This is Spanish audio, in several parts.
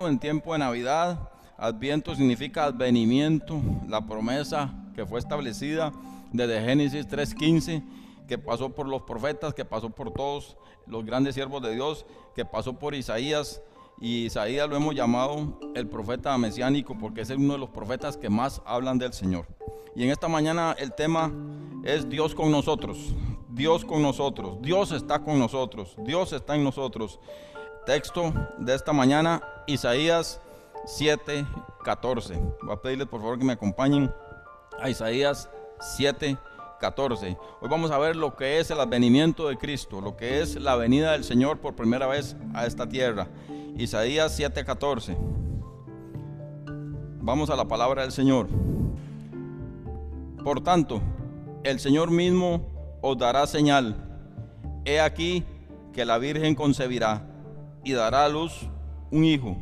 En tiempo de Navidad, Adviento significa advenimiento, la promesa que fue establecida desde Génesis 3.15, que pasó por los profetas, que pasó por todos los grandes siervos de Dios, que pasó por Isaías. Y Isaías lo hemos llamado el profeta mesiánico porque es uno de los profetas que más hablan del Señor. Y en esta mañana el tema es Dios con nosotros. Dios con nosotros. Dios está con nosotros. Dios está en nosotros. Texto de esta mañana, Isaías 7, 14. Voy a pedirles por favor que me acompañen a Isaías 7, 14. Hoy vamos a ver lo que es el advenimiento de Cristo, lo que es la venida del Señor por primera vez a esta tierra. Isaías 7, 14. Vamos a la palabra del Señor. Por tanto, el Señor mismo os dará señal. He aquí que la Virgen concebirá y dará a luz un hijo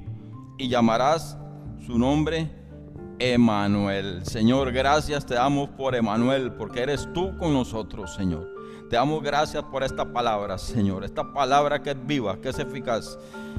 y llamarás su nombre Emanuel. Señor, gracias te damos por Emanuel, porque eres tú con nosotros, Señor. Te damos gracias por esta palabra, Señor. Esta palabra que es viva, que es eficaz.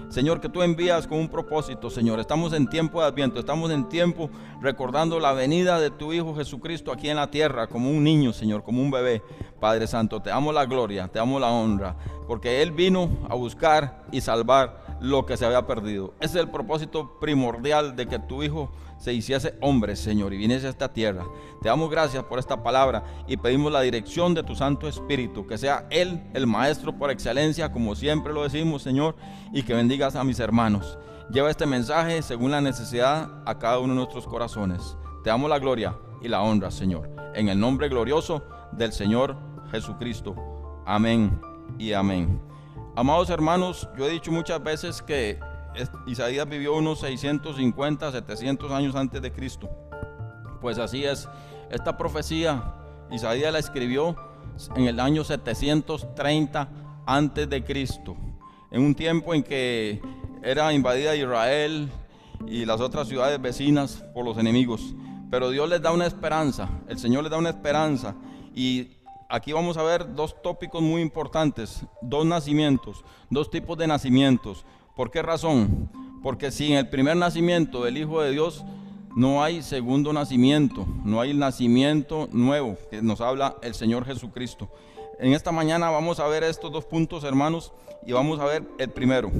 Señor, que tú envías con un propósito, Señor. Estamos en tiempo de adviento, estamos en tiempo recordando la venida de tu Hijo Jesucristo aquí en la tierra, como un niño, Señor, como un bebé. Padre Santo, te amo la gloria, te amo la honra, porque Él vino a buscar y salvar lo que se había perdido. Ese es el propósito primordial de que tu Hijo se hiciese hombre, Señor, y viniese a esta tierra. Te damos gracias por esta palabra y pedimos la dirección de tu Santo Espíritu, que sea Él el Maestro por excelencia, como siempre lo decimos, Señor, y que bendigas a mis hermanos. Lleva este mensaje según la necesidad a cada uno de nuestros corazones. Te damos la gloria y la honra, Señor, en el nombre glorioso del Señor Jesucristo. Amén y amén. Amados hermanos, yo he dicho muchas veces que Isaías vivió unos 650, 700 años antes de Cristo. Pues así es, esta profecía Isaías la escribió en el año 730 antes de Cristo, en un tiempo en que era invadida Israel y las otras ciudades vecinas por los enemigos. Pero Dios les da una esperanza, el Señor les da una esperanza y aquí vamos a ver dos tópicos muy importantes, dos nacimientos, dos tipos de nacimientos. ¿Por qué razón? Porque sin el primer nacimiento del Hijo de Dios no hay segundo nacimiento, no hay nacimiento nuevo que nos habla el Señor Jesucristo. En esta mañana vamos a ver estos dos puntos, hermanos, y vamos a ver el primero.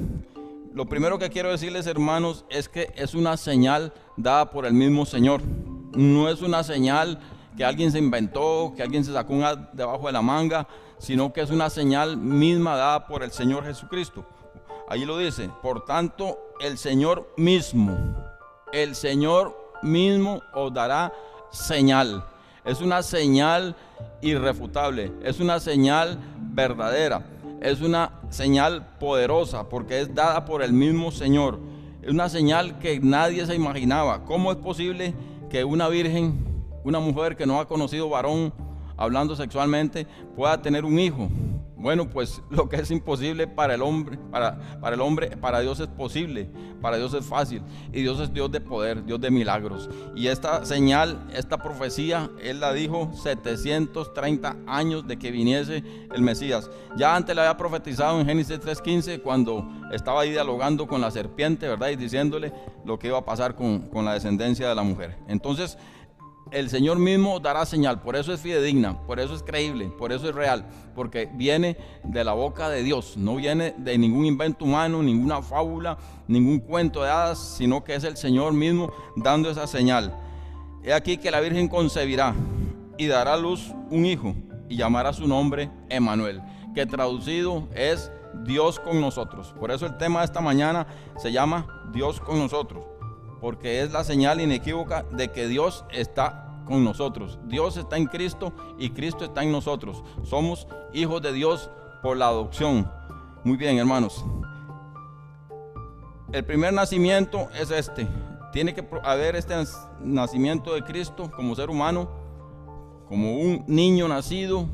Lo primero que quiero decirles, hermanos, es que es una señal dada por el mismo Señor. No es una señal que alguien se inventó, que alguien se sacó debajo de la manga, sino que es una señal misma dada por el Señor Jesucristo. Allí lo dice, por tanto, el Señor mismo, el Señor mismo os dará señal. Es una señal irrefutable, es una señal verdadera, es una señal poderosa porque es dada por el mismo Señor. Es una señal que nadie se imaginaba. ¿Cómo es posible que una virgen una mujer que no ha conocido varón hablando sexualmente pueda tener un hijo. Bueno, pues lo que es imposible para el hombre, para, para el hombre, para Dios es posible, para Dios es fácil. Y Dios es Dios de poder, Dios de milagros. Y esta señal, esta profecía, Él la dijo 730 años de que viniese el Mesías. Ya antes la había profetizado en Génesis 3.15 cuando estaba ahí dialogando con la serpiente, ¿verdad? Y diciéndole lo que iba a pasar con, con la descendencia de la mujer. Entonces, el Señor mismo dará señal. Por eso es fidedigna, por eso es creíble, por eso es real, porque viene de la boca de Dios, no viene de ningún invento humano, ninguna fábula, ningún cuento de hadas, sino que es el Señor mismo dando esa señal. He aquí que la Virgen concebirá y dará a luz un hijo y llamará su nombre Emanuel, que traducido es Dios con nosotros. Por eso el tema de esta mañana se llama Dios con nosotros porque es la señal inequívoca de que Dios está con nosotros. Dios está en Cristo y Cristo está en nosotros. Somos hijos de Dios por la adopción. Muy bien, hermanos. El primer nacimiento es este. Tiene que haber este nacimiento de Cristo como ser humano, como un niño nacido,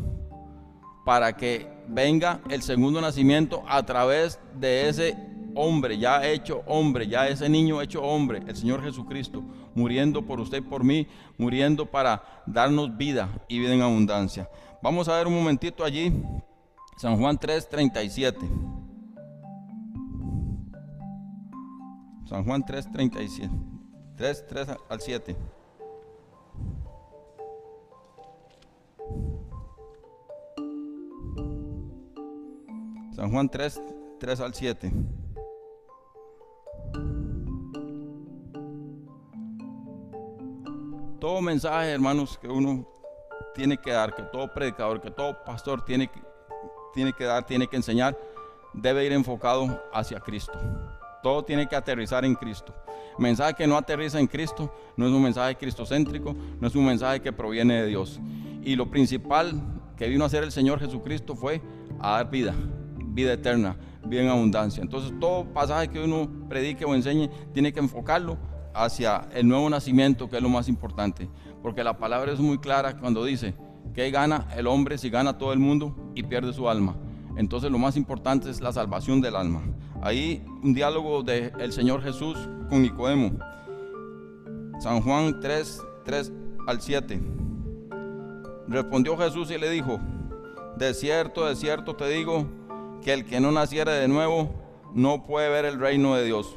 para que venga el segundo nacimiento a través de ese hombre, ya hecho hombre, ya ese niño hecho hombre, el Señor Jesucristo, muriendo por usted y por mí, muriendo para darnos vida y vida en abundancia. Vamos a ver un momentito allí, San Juan 3, 37. San Juan 3, 37. 3, 3 al 7. San Juan 3, 3 al 7. Mensaje, hermanos, que uno tiene que dar, que todo predicador, que todo pastor tiene tiene que dar, tiene que enseñar, debe ir enfocado hacia Cristo. Todo tiene que aterrizar en Cristo. Mensaje que no aterriza en Cristo no es un mensaje cristocéntrico, no es un mensaje que proviene de Dios. Y lo principal que vino a hacer el Señor Jesucristo fue a dar vida, vida eterna, vida en abundancia. Entonces todo pasaje que uno predique o enseñe tiene que enfocarlo hacia el nuevo nacimiento, que es lo más importante. Porque la palabra es muy clara cuando dice que gana el hombre si gana todo el mundo y pierde su alma. Entonces lo más importante es la salvación del alma. Ahí un diálogo del Señor Jesús con Nicodemo. San Juan 3, 3 al 7. Respondió Jesús y le dijo, de cierto, de cierto te digo, que el que no naciere de nuevo no puede ver el reino de Dios.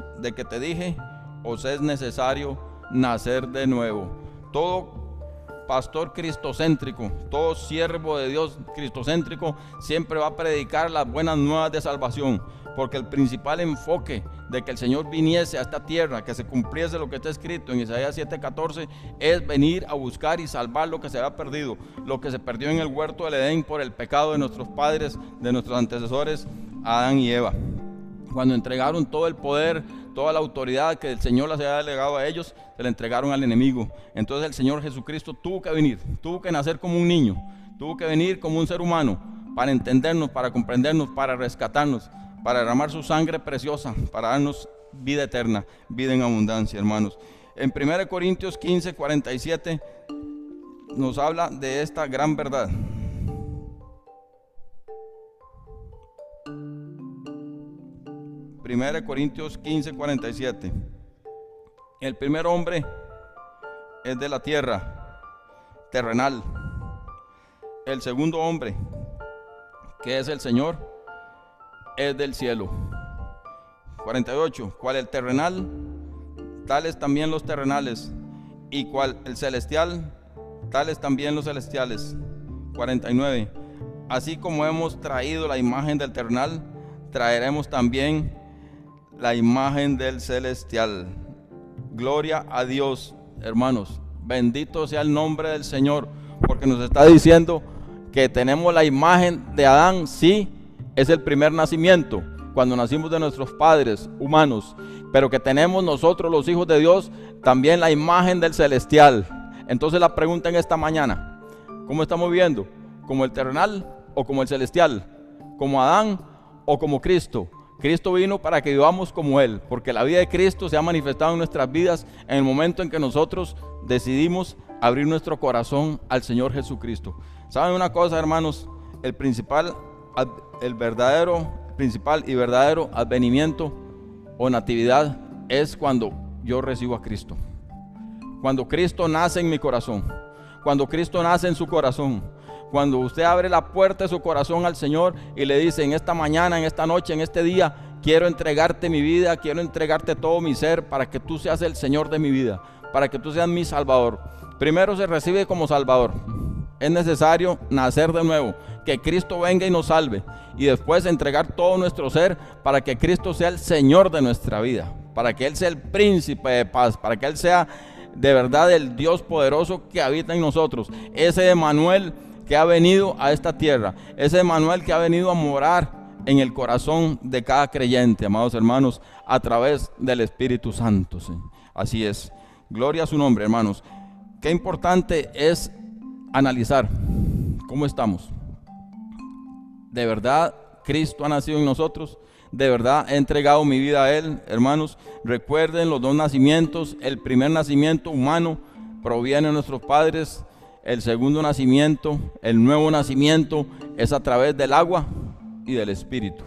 de que te dije, os es necesario nacer de nuevo. Todo pastor cristocéntrico, todo siervo de Dios cristocéntrico siempre va a predicar las buenas nuevas de salvación, porque el principal enfoque de que el Señor viniese a esta tierra, que se cumpliese lo que está escrito en Isaías 7:14, es venir a buscar y salvar lo que se había perdido, lo que se perdió en el huerto del Edén por el pecado de nuestros padres, de nuestros antecesores, Adán y Eva. Cuando entregaron todo el poder, toda la autoridad que el Señor les había delegado a ellos, se la entregaron al enemigo. Entonces el Señor Jesucristo tuvo que venir, tuvo que nacer como un niño, tuvo que venir como un ser humano para entendernos, para comprendernos, para rescatarnos para derramar su sangre preciosa, para darnos vida eterna, vida en abundancia, hermanos. En 1 Corintios 15, 47 nos habla de esta gran verdad. Primera Corintios 15, 47. El primer hombre es de la tierra, terrenal. El segundo hombre, que es el Señor, es del cielo. 48. Cual el terrenal, tales también los terrenales. Y cual el celestial, tales también los celestiales. 49. Así como hemos traído la imagen del terrenal, traeremos también la imagen del celestial. Gloria a Dios, hermanos. Bendito sea el nombre del Señor, porque nos está diciendo que tenemos la imagen de Adán, sí, es el primer nacimiento, cuando nacimos de nuestros padres humanos, pero que tenemos nosotros los hijos de Dios también la imagen del celestial. Entonces la pregunta en esta mañana, ¿cómo estamos viendo? ¿Como el terrenal o como el celestial? ¿Como Adán o como Cristo? Cristo vino para que vivamos como Él, porque la vida de Cristo se ha manifestado en nuestras vidas en el momento en que nosotros decidimos abrir nuestro corazón al Señor Jesucristo. ¿Saben una cosa, hermanos? El principal el verdadero, principal y verdadero advenimiento o natividad es cuando yo recibo a Cristo. Cuando Cristo nace en mi corazón. Cuando Cristo nace en su corazón. Cuando usted abre la puerta de su corazón al Señor y le dice en esta mañana, en esta noche, en este día, quiero entregarte mi vida, quiero entregarte todo mi ser para que tú seas el Señor de mi vida, para que tú seas mi Salvador. Primero se recibe como Salvador. Es necesario nacer de nuevo que Cristo venga y nos salve y después entregar todo nuestro ser para que Cristo sea el Señor de nuestra vida, para que Él sea el príncipe de paz, para que Él sea de verdad el Dios poderoso que habita en nosotros, ese Emanuel que ha venido a esta tierra, ese Emanuel que ha venido a morar en el corazón de cada creyente, amados hermanos, a través del Espíritu Santo. Así es. Gloria a su nombre, hermanos. Qué importante es analizar cómo estamos de verdad Cristo ha nacido en nosotros. De verdad he entregado mi vida a Él, hermanos. Recuerden los dos nacimientos. El primer nacimiento humano proviene de nuestros padres. El segundo nacimiento, el nuevo nacimiento, es a través del agua y del Espíritu.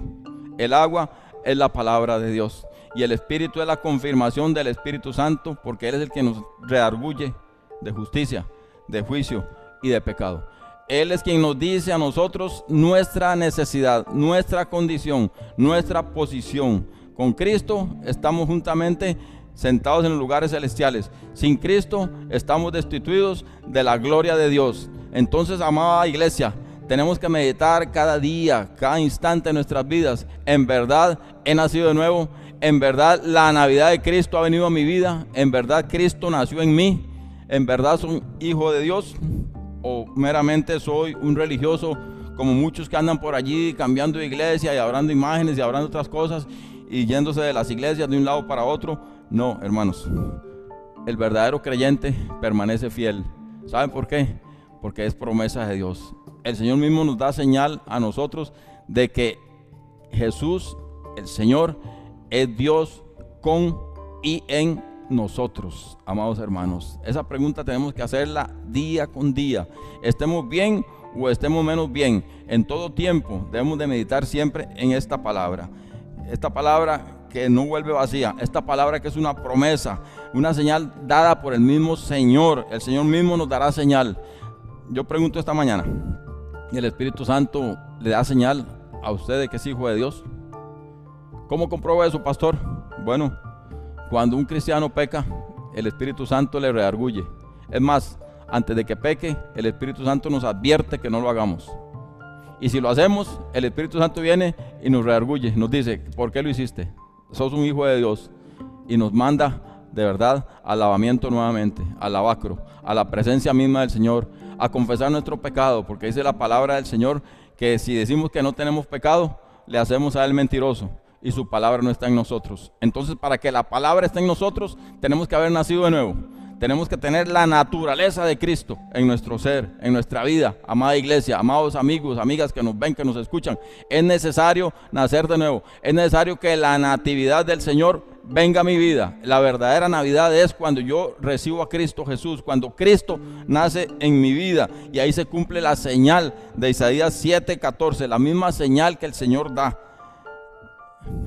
El agua es la palabra de Dios y el Espíritu es la confirmación del Espíritu Santo porque Él es el que nos reargulle de justicia, de juicio y de pecado. Él es quien nos dice a nosotros nuestra necesidad, nuestra condición, nuestra posición. Con Cristo estamos juntamente sentados en los lugares celestiales. Sin Cristo estamos destituidos de la gloria de Dios. Entonces, amada iglesia, tenemos que meditar cada día, cada instante de nuestras vidas. En verdad he nacido de nuevo. En verdad la Navidad de Cristo ha venido a mi vida. En verdad Cristo nació en mí. En verdad soy hijo de Dios. O meramente soy un religioso como muchos que andan por allí cambiando de iglesia y hablando imágenes y hablando otras cosas y yéndose de las iglesias de un lado para otro. No, hermanos. El verdadero creyente permanece fiel. ¿Saben por qué? Porque es promesa de Dios. El Señor mismo nos da señal a nosotros de que Jesús, el Señor, es Dios con y en nosotros, amados hermanos. Esa pregunta tenemos que hacerla día con día. Estemos bien o estemos menos bien. En todo tiempo debemos de meditar siempre en esta palabra. Esta palabra que no vuelve vacía. Esta palabra que es una promesa, una señal dada por el mismo Señor. El Señor mismo nos dará señal. Yo pregunto esta mañana, ¿el Espíritu Santo le da señal a usted de que es hijo de Dios? ¿Cómo comprueba eso, pastor? Bueno, cuando un cristiano peca, el Espíritu Santo le reargulle. Es más, antes de que peque, el Espíritu Santo nos advierte que no lo hagamos. Y si lo hacemos, el Espíritu Santo viene y nos reargulle, nos dice, ¿por qué lo hiciste? Sos un hijo de Dios y nos manda de verdad al lavamiento nuevamente, al lavacro, a la presencia misma del Señor, a confesar nuestro pecado, porque dice la palabra del Señor que si decimos que no tenemos pecado, le hacemos a Él mentiroso y su palabra no está en nosotros. Entonces, para que la palabra esté en nosotros, tenemos que haber nacido de nuevo. Tenemos que tener la naturaleza de Cristo en nuestro ser, en nuestra vida. Amada iglesia, amados amigos, amigas que nos ven, que nos escuchan. Es necesario nacer de nuevo. Es necesario que la natividad del Señor venga a mi vida. La verdadera Navidad es cuando yo recibo a Cristo Jesús, cuando Cristo nace en mi vida. Y ahí se cumple la señal de Isaías 7:14, la misma señal que el Señor da.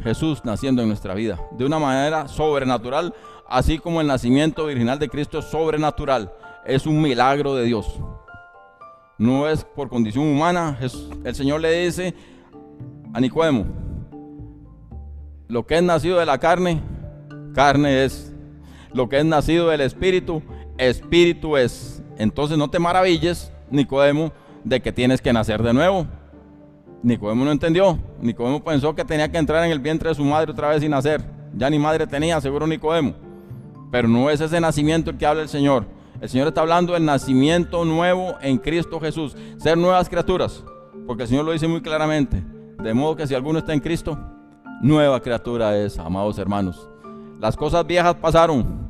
Jesús naciendo en nuestra vida de una manera sobrenatural así como el nacimiento virginal de Cristo es sobrenatural, es un milagro de Dios. No es por condición humana. El Señor le dice a Nicodemo, lo que es nacido de la carne, carne es. Lo que es nacido del Espíritu, Espíritu es. Entonces no te maravilles, Nicodemo, de que tienes que nacer de nuevo. Nicodemo no entendió. Nicodemo pensó que tenía que entrar en el vientre de su madre otra vez y nacer. Ya ni madre tenía, seguro Nicodemo. Pero no es ese nacimiento el que habla el Señor. El Señor está hablando del nacimiento nuevo en Cristo Jesús. Ser nuevas criaturas. Porque el Señor lo dice muy claramente. De modo que si alguno está en Cristo, nueva criatura es, amados hermanos. Las cosas viejas pasaron.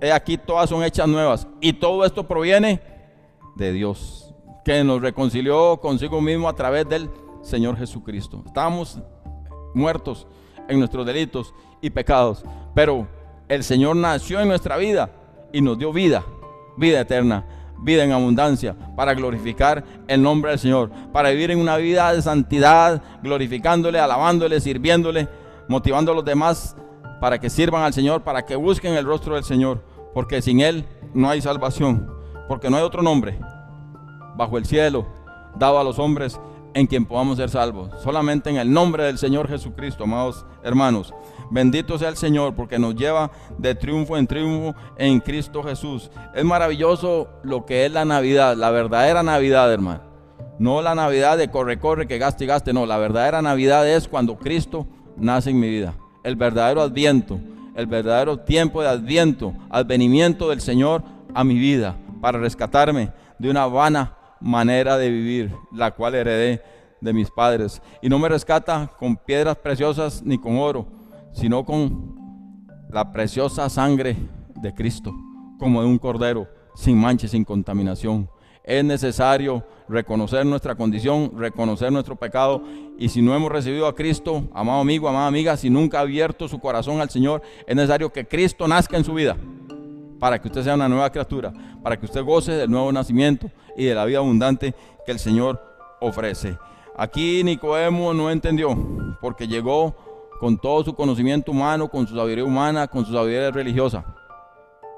He aquí todas son hechas nuevas. Y todo esto proviene de Dios. Que nos reconcilió consigo mismo a través del Señor Jesucristo. Estábamos muertos en nuestros delitos y pecados. Pero el Señor nació en nuestra vida y nos dio vida, vida eterna, vida en abundancia, para glorificar el nombre del Señor, para vivir en una vida de santidad, glorificándole, alabándole, sirviéndole, motivando a los demás para que sirvan al Señor, para que busquen el rostro del Señor, porque sin Él no hay salvación, porque no hay otro nombre bajo el cielo dado a los hombres en quien podamos ser salvos. Solamente en el nombre del Señor Jesucristo, amados hermanos. Bendito sea el Señor porque nos lleva de triunfo en triunfo en Cristo Jesús. Es maravilloso lo que es la Navidad, la verdadera Navidad, hermano. No la Navidad de corre, corre, que gaste y gaste. No, la verdadera Navidad es cuando Cristo nace en mi vida. El verdadero adviento, el verdadero tiempo de adviento, advenimiento del Señor a mi vida para rescatarme de una vana manera de vivir, la cual heredé de mis padres. Y no me rescata con piedras preciosas ni con oro sino con la preciosa sangre de Cristo, como de un cordero, sin mancha, sin contaminación. es necesario reconocer nuestra condición, reconocer nuestro pecado. Y si no hemos recibido a Cristo, amado amigo, amada amiga, si nunca ha abierto su corazón al Señor, es necesario que Cristo nazca en su vida para que usted sea una nueva criatura, para que usted goce del nuevo nacimiento y de la vida abundante que el Señor ofrece. Aquí Nicodemo no entendió, porque llegó con todo su conocimiento humano, con su sabiduría humana, con su sabiduría religiosa.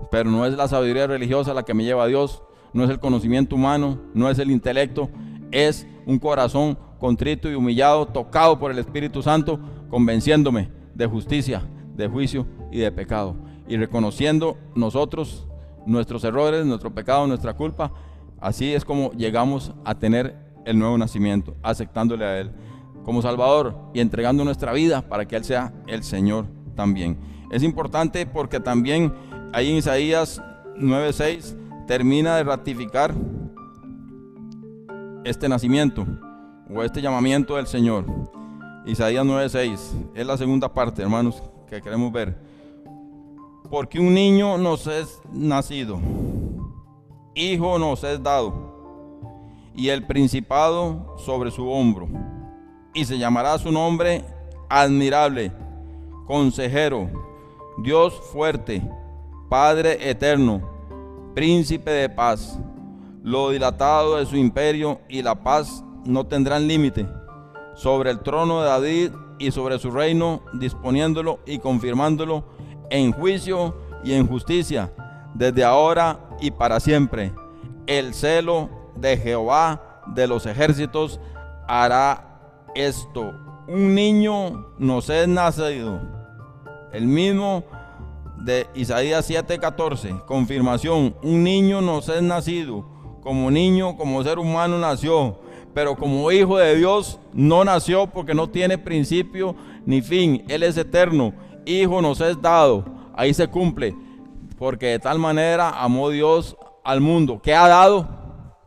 Pero no es la sabiduría religiosa la que me lleva a Dios, no es el conocimiento humano, no es el intelecto, es un corazón contrito y humillado, tocado por el Espíritu Santo, convenciéndome de justicia, de juicio y de pecado. Y reconociendo nosotros nuestros errores, nuestro pecado, nuestra culpa, así es como llegamos a tener el nuevo nacimiento, aceptándole a Él como Salvador y entregando nuestra vida para que Él sea el Señor también. Es importante porque también ahí en Isaías 9:6 termina de ratificar este nacimiento o este llamamiento del Señor. Isaías 9:6 es la segunda parte, hermanos, que queremos ver. Porque un niño nos es nacido, hijo nos es dado, y el principado sobre su hombro, y se llamará su nombre admirable, consejero, Dios fuerte, Padre eterno príncipe de paz. Lo dilatado de su imperio y la paz no tendrán límite sobre el trono de David y sobre su reino, disponiéndolo y confirmándolo en juicio y en justicia, desde ahora y para siempre. El celo de Jehová de los ejércitos hará esto. Un niño nos es nacido, el mismo de Isaías 7:14, confirmación, un niño nos es nacido, como niño, como ser humano nació, pero como hijo de Dios no nació porque no tiene principio ni fin, Él es eterno, hijo nos es dado, ahí se cumple, porque de tal manera amó Dios al mundo, que ha dado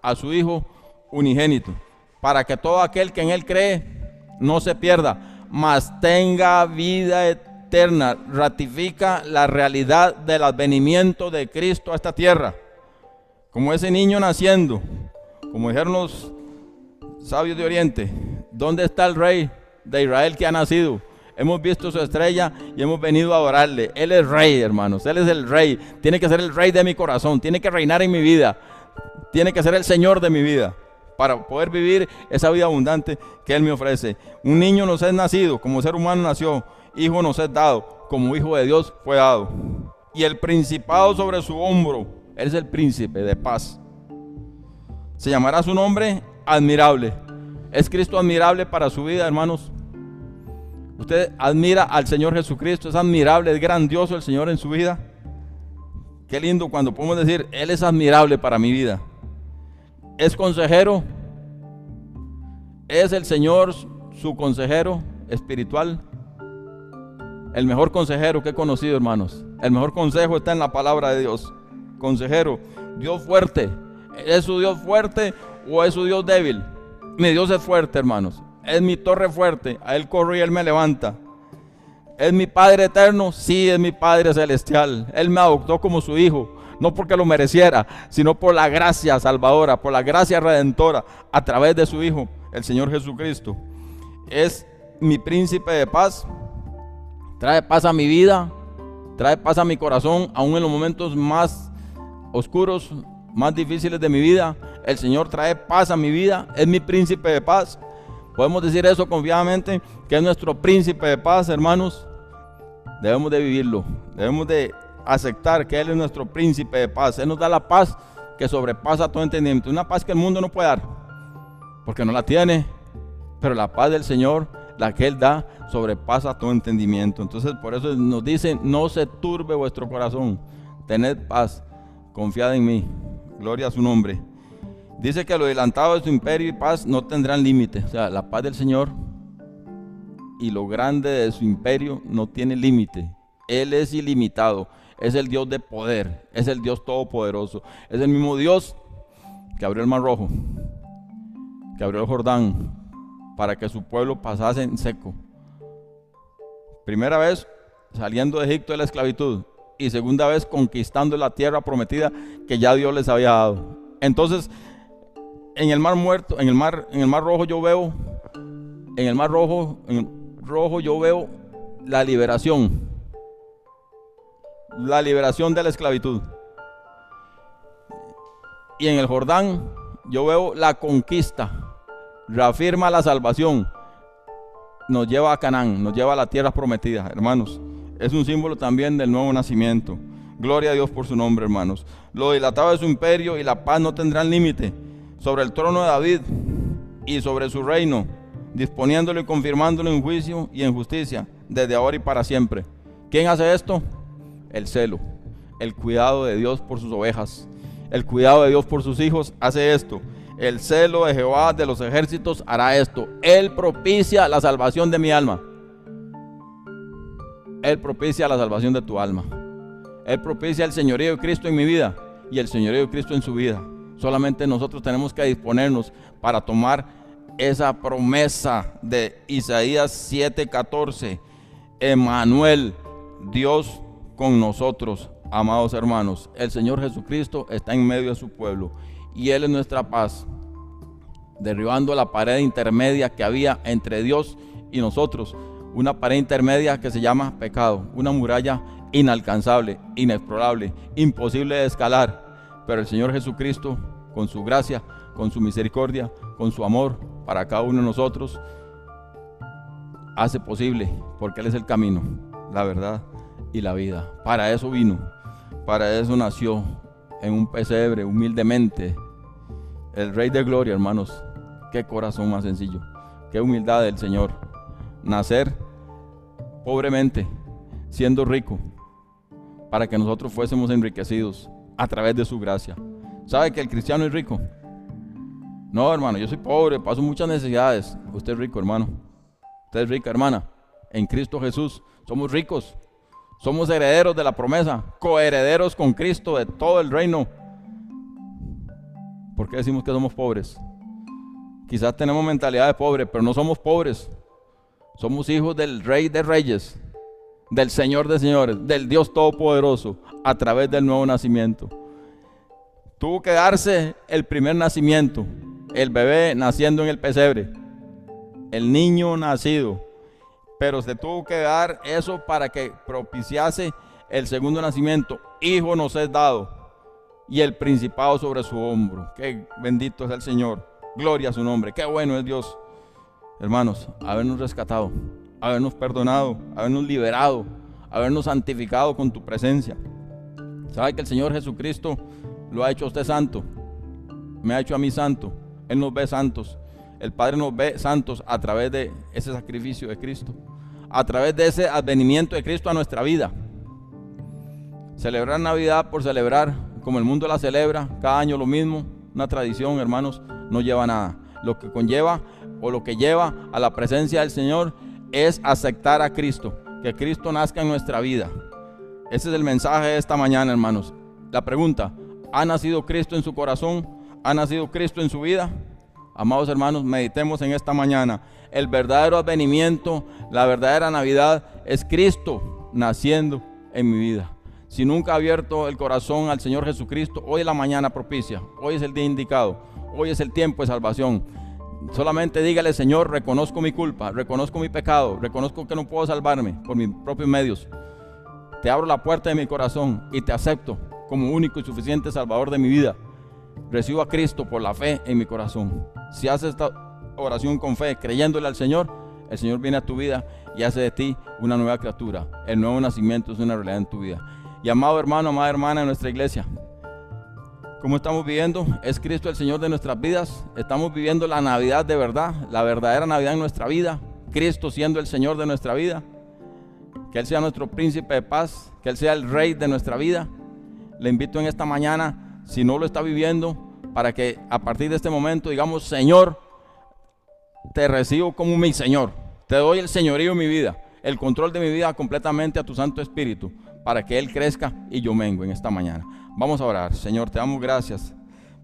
a su Hijo unigénito, para que todo aquel que en Él cree no se pierda, mas tenga vida eterna ratifica la realidad del advenimiento de Cristo a esta tierra. Como ese niño naciendo, como dijeron los sabios de Oriente, ¿dónde está el rey de Israel que ha nacido? Hemos visto su estrella y hemos venido a adorarle. Él es rey, hermanos. Él es el rey. Tiene que ser el rey de mi corazón. Tiene que reinar en mi vida. Tiene que ser el Señor de mi vida para poder vivir esa vida abundante que Él me ofrece. Un niño nos es nacido, como ser humano nació, hijo nos es dado, como hijo de Dios fue dado. Y el principado sobre su hombro, Él es el príncipe de paz. Se llamará su nombre admirable. ¿Es Cristo admirable para su vida, hermanos? Usted admira al Señor Jesucristo, es admirable, es grandioso el Señor en su vida. Qué lindo cuando podemos decir, Él es admirable para mi vida. Es consejero, es el Señor su consejero espiritual el mejor consejero que he conocido, hermanos. El mejor consejo está en la palabra de Dios. Consejero, Dios fuerte. ¿Es su Dios fuerte o es su Dios débil? Mi Dios es fuerte, hermanos. Es mi torre fuerte. A Él corro y Él me levanta. ¿Es mi Padre eterno? Sí, es mi Padre celestial. Él me adoptó como su hijo. No porque lo mereciera, sino por la gracia salvadora, por la gracia redentora a través de su Hijo, el Señor Jesucristo. Es mi príncipe de paz trae paz a mi vida, trae paz a mi corazón, aún en los momentos más oscuros, más difíciles de mi vida. El Señor trae paz a mi vida, es mi príncipe de paz. Podemos decir eso confiadamente, que es nuestro príncipe de paz, hermanos. Debemos de vivirlo, debemos de aceptar que Él es nuestro príncipe de paz. Él nos da la paz que sobrepasa todo entendimiento. Una paz que el mundo no puede dar, porque no la tiene. Pero la paz del Señor, la que Él da, sobrepasa todo entendimiento. Entonces por eso nos dice, no se turbe vuestro corazón, tened paz, confiad en mí. Gloria a su nombre. Dice que lo adelantado de su imperio y paz no tendrán límite. O sea, la paz del Señor y lo grande de su imperio no tiene límite. Él es ilimitado. Es el Dios de poder. Es el Dios todopoderoso. Es el mismo Dios que abrió el mar rojo. Que abrió el Jordán para que su pueblo pasase en seco. Primera vez saliendo de Egipto de la esclavitud y segunda vez conquistando la tierra prometida que ya Dios les había dado. Entonces, en el mar muerto, en el mar, en el mar rojo yo veo, en el mar rojo, en el rojo yo veo la liberación, la liberación de la esclavitud. Y en el Jordán yo veo la conquista, reafirma la salvación, nos lleva a Canaán, nos lleva a la tierra prometida, hermanos. Es un símbolo también del nuevo nacimiento. Gloria a Dios por su nombre, hermanos. Lo dilatado de su imperio y la paz no tendrán límite sobre el trono de David y sobre su reino, disponiéndolo y confirmándolo en juicio y en justicia, desde ahora y para siempre. ¿Quién hace esto? El celo, el cuidado de Dios por sus ovejas, el cuidado de Dios por sus hijos hace esto. El celo de Jehová de los ejércitos hará esto. Él propicia la salvación de mi alma. Él propicia la salvación de tu alma. Él propicia el señorío de Cristo en mi vida y el señorío de Cristo en su vida. Solamente nosotros tenemos que disponernos para tomar esa promesa de Isaías 7:14. Emanuel, Dios con nosotros, amados hermanos. El Señor Jesucristo está en medio de su pueblo y Él es nuestra paz, derribando la pared intermedia que había entre Dios y nosotros. Una pared intermedia que se llama pecado, una muralla inalcanzable, inexplorable, imposible de escalar. Pero el Señor Jesucristo, con su gracia, con su misericordia, con su amor para cada uno de nosotros, hace posible, porque Él es el camino, la verdad y la vida. Para eso vino, para eso nació en un pesebre humildemente. El Rey de Gloria, hermanos, qué corazón más sencillo, qué humildad del Señor. Nacer pobremente, siendo rico, para que nosotros fuésemos enriquecidos a través de su gracia. ¿Sabe que el cristiano es rico? No, hermano, yo soy pobre, paso muchas necesidades. Usted es rico, hermano. Usted es rica, hermana. En Cristo Jesús somos ricos. Somos herederos de la promesa, coherederos con Cristo de todo el reino. ¿Por qué decimos que somos pobres? Quizás tenemos mentalidad de pobre, pero no somos pobres. Somos hijos del Rey de Reyes, del Señor de Señores, del Dios Todopoderoso, a través del nuevo nacimiento. Tuvo que darse el primer nacimiento, el bebé naciendo en el pesebre, el niño nacido pero se tuvo que dar eso para que propiciase el segundo nacimiento. Hijo nos es dado y el principado sobre su hombro. Qué bendito es el Señor. Gloria a su nombre. Qué bueno es Dios. Hermanos, habernos rescatado, habernos perdonado, habernos liberado, habernos santificado con tu presencia. ¿Sabe que el Señor Jesucristo lo ha hecho a usted santo? Me ha hecho a mí santo. Él nos ve santos. El Padre nos ve santos a través de ese sacrificio de Cristo, a través de ese advenimiento de Cristo a nuestra vida. Celebrar Navidad por celebrar, como el mundo la celebra, cada año lo mismo, una tradición, hermanos, no lleva nada. Lo que conlleva o lo que lleva a la presencia del Señor es aceptar a Cristo, que Cristo nazca en nuestra vida. Ese es el mensaje de esta mañana, hermanos. La pregunta, ¿ha nacido Cristo en su corazón? ¿Ha nacido Cristo en su vida? Amados hermanos, meditemos en esta mañana. El verdadero advenimiento, la verdadera Navidad es Cristo naciendo en mi vida. Si nunca ha abierto el corazón al Señor Jesucristo, hoy es la mañana propicia, hoy es el día indicado, hoy es el tiempo de salvación. Solamente dígale, Señor, reconozco mi culpa, reconozco mi pecado, reconozco que no puedo salvarme por mis propios medios. Te abro la puerta de mi corazón y te acepto como único y suficiente Salvador de mi vida. Recibo a Cristo por la fe en mi corazón. Si haces esta oración con fe, creyéndole al Señor, el Señor viene a tu vida y hace de ti una nueva criatura. El nuevo nacimiento es una realidad en tu vida. Y amado hermano, amada hermana de nuestra iglesia, ¿cómo estamos viviendo? ¿Es Cristo el Señor de nuestras vidas? ¿Estamos viviendo la Navidad de verdad? ¿La verdadera Navidad en nuestra vida? ¿Cristo siendo el Señor de nuestra vida? Que Él sea nuestro príncipe de paz, que Él sea el rey de nuestra vida. Le invito en esta mañana, si no lo está viviendo, para que a partir de este momento digamos, Señor, te recibo como mi Señor. Te doy el señorío en mi vida, el control de mi vida completamente a tu Santo Espíritu, para que Él crezca y yo mengo en esta mañana. Vamos a orar. Señor, te damos gracias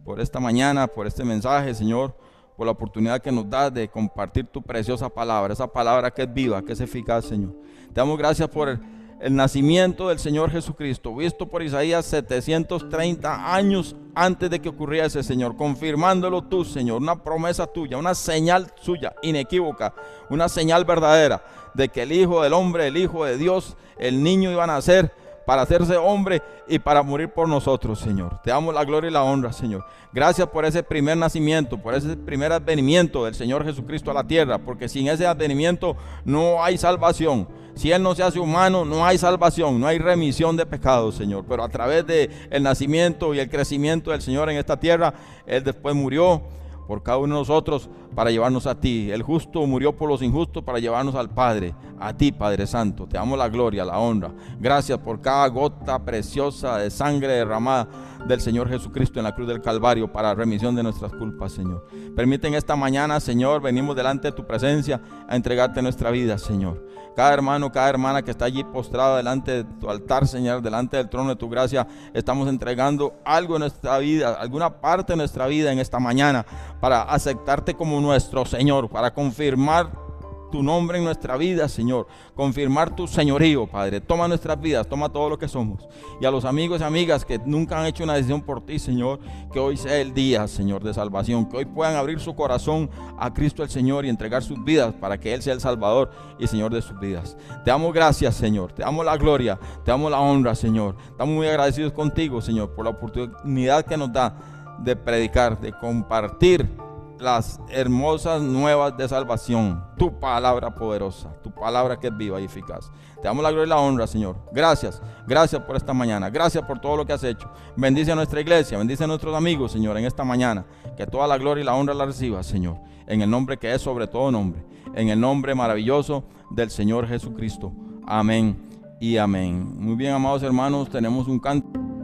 por esta mañana, por este mensaje, Señor, por la oportunidad que nos das de compartir tu preciosa palabra, esa palabra que es viva, que es eficaz, Señor. Te damos gracias por el nacimiento del Señor Jesucristo, visto por Isaías 730 años antes de que ocurriera ese Señor, confirmándolo tú, Señor, una promesa tuya, una señal suya, inequívoca, una señal verdadera de que el Hijo del Hombre, el Hijo de Dios, el niño iba a nacer para hacerse hombre y para morir por nosotros, Señor. Te damos la gloria y la honra, Señor. Gracias por ese primer nacimiento, por ese primer advenimiento del Señor Jesucristo a la tierra, porque sin ese advenimiento no hay salvación. Si Él no se hace humano, no hay salvación, no hay remisión de pecados, Señor. Pero a través del el nacimiento y el crecimiento del Señor en esta tierra, Él después murió por cada uno de nosotros para llevarnos a ti. El justo murió por los injustos para llevarnos al Padre, a ti, Padre Santo. Te damos la gloria, la honra. Gracias por cada gota preciosa de sangre derramada del Señor Jesucristo en la cruz del Calvario para remisión de nuestras culpas, Señor. Permiten esta mañana, Señor, venimos delante de tu presencia a entregarte nuestra vida, Señor. Cada hermano, cada hermana que está allí postrada delante de tu altar, Señor, delante del trono de tu gracia, estamos entregando algo en nuestra vida, alguna parte de nuestra vida en esta mañana para aceptarte como nuestro Señor, para confirmar tu nombre en nuestra vida, Señor. Confirmar tu señorío, Padre. Toma nuestras vidas, toma todo lo que somos. Y a los amigos y amigas que nunca han hecho una decisión por ti, Señor, que hoy sea el día, Señor, de salvación. Que hoy puedan abrir su corazón a Cristo el Señor y entregar sus vidas para que Él sea el Salvador y Señor de sus vidas. Te damos gracias, Señor. Te damos la gloria, te damos la honra, Señor. Estamos muy agradecidos contigo, Señor, por la oportunidad que nos da de predicar, de compartir las hermosas nuevas de salvación. Tu palabra poderosa, tu palabra que es viva y eficaz. Te damos la gloria y la honra, Señor. Gracias, gracias por esta mañana. Gracias por todo lo que has hecho. Bendice a nuestra iglesia, bendice a nuestros amigos, Señor, en esta mañana. Que toda la gloria y la honra la reciba, Señor. En el nombre que es sobre todo nombre. En el nombre maravilloso del Señor Jesucristo. Amén y amén. Muy bien, amados hermanos, tenemos un canto.